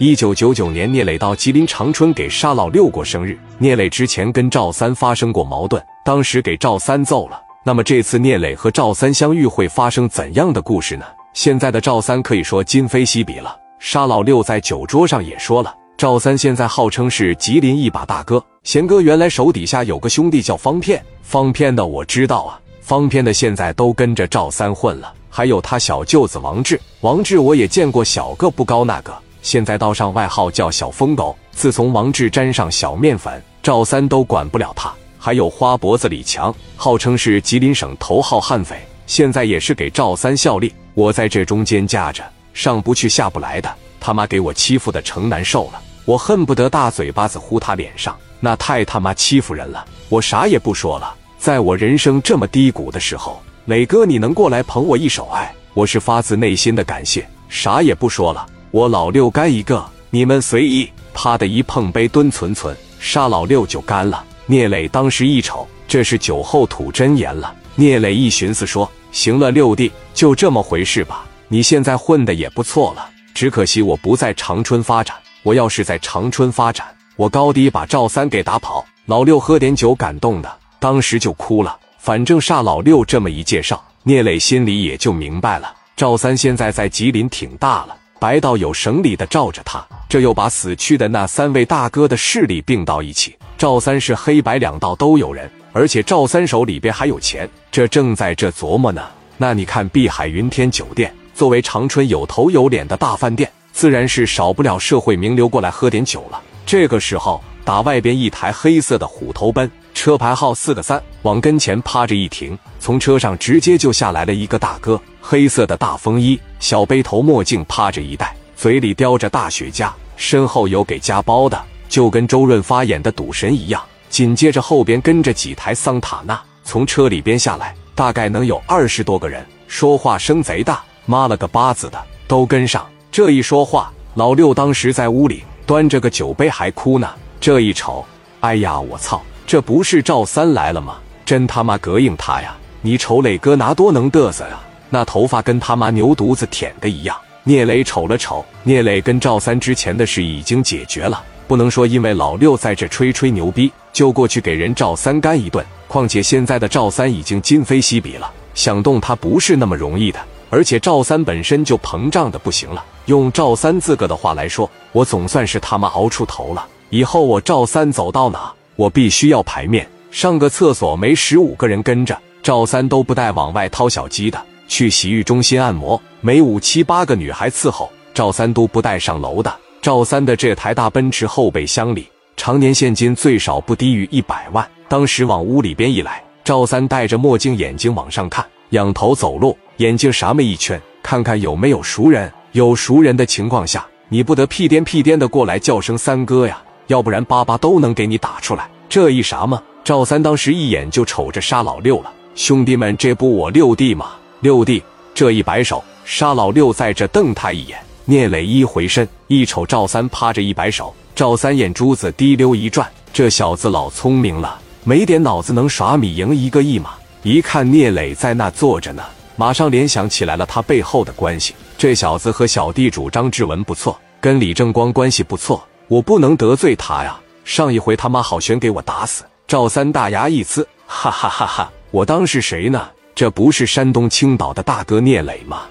一九九九年，聂磊到吉林长春给沙老六过生日。聂磊之前跟赵三发生过矛盾，当时给赵三揍了。那么这次聂磊和赵三相遇会发生怎样的故事呢？现在的赵三可以说今非昔比了。沙老六在酒桌上也说了，赵三现在号称是吉林一把大哥。贤哥原来手底下有个兄弟叫方片，方片的我知道啊，方片的现在都跟着赵三混了。还有他小舅子王志，王志我也见过，小个不高那个。现在道上外号叫小疯狗。自从王志沾上小面粉，赵三都管不了他。还有花脖子李强，号称是吉林省头号悍匪，现在也是给赵三效力。我在这中间夹着，上不去下不来的，他妈给我欺负的成难受了。我恨不得大嘴巴子呼他脸上，那太他妈欺负人了。我啥也不说了，在我人生这么低谷的时候，磊哥你能过来捧我一手，哎，我是发自内心的感谢。啥也不说了。我老六干一个，你们随意。啪的一碰杯，蹲存存，杀老六就干了。聂磊当时一瞅，这是酒后吐真言了。聂磊一寻思说：“行了，六弟，就这么回事吧。你现在混的也不错了，只可惜我不在长春发展。我要是在长春发展，我高低把赵三给打跑。”老六喝点酒，感动的当时就哭了。反正煞老六这么一介绍，聂磊心里也就明白了。赵三现在在吉林挺大了。白道有省里的罩着他，这又把死去的那三位大哥的势力并到一起。赵三是黑白两道都有人，而且赵三手里边还有钱，这正在这琢磨呢。那你看碧海云天酒店，作为长春有头有脸的大饭店，自然是少不了社会名流过来喝点酒了。这个时候，打外边一台黑色的虎头奔，车牌号四个三，往跟前趴着一停，从车上直接就下来了一个大哥。黑色的大风衣，小背头墨镜，趴着一戴，嘴里叼着大雪茄，身后有给夹包的，就跟周润发演的赌神一样。紧接着后边跟着几台桑塔纳，从车里边下来，大概能有二十多个人，说话声贼大，妈了个巴子的都跟上。这一说话，老六当时在屋里端着个酒杯还哭呢。这一瞅，哎呀，我操，这不是赵三来了吗？真他妈膈应他呀！你瞅磊哥拿多能嘚瑟呀！那头发跟他妈牛犊子舔的一样。聂磊瞅了瞅，聂磊跟赵三之前的事已经解决了，不能说因为老六在这吹吹牛逼就过去给人赵三干一顿。况且现在的赵三已经今非昔比了，想动他不是那么容易的。而且赵三本身就膨胀的不行了。用赵三自个的话来说，我总算是他妈熬出头了。以后我赵三走到哪，我必须要排面，上个厕所没十五个人跟着，赵三都不带往外掏小鸡的。去洗浴中心按摩，没五七八个女孩伺候，赵三都不带上楼的。赵三的这台大奔驰后备箱里，常年现金最少不低于一百万。当时往屋里边一来，赵三戴着墨镜，眼睛往上看，仰头走路，眼睛啥么一圈，看看有没有熟人。有熟人的情况下，你不得屁颠屁颠的过来叫声三哥呀，要不然巴巴都能给你打出来。这一啥么？赵三当时一眼就瞅着杀老六了，兄弟们，这不我六弟吗？六弟这一摆手，沙老六在这瞪他一眼。聂磊一回身，一瞅赵三趴着一摆手，赵三眼珠子滴溜一转，这小子老聪明了，没点脑子能耍米赢一个亿吗？一看聂磊在那坐着呢，马上联想起来了他背后的关系。这小子和小地主张志文不错，跟李正光关系不错，我不能得罪他呀。上一回他妈好悬给我打死。赵三大牙一呲，哈哈哈哈！我当是谁呢？这不是山东青岛的大哥聂磊吗？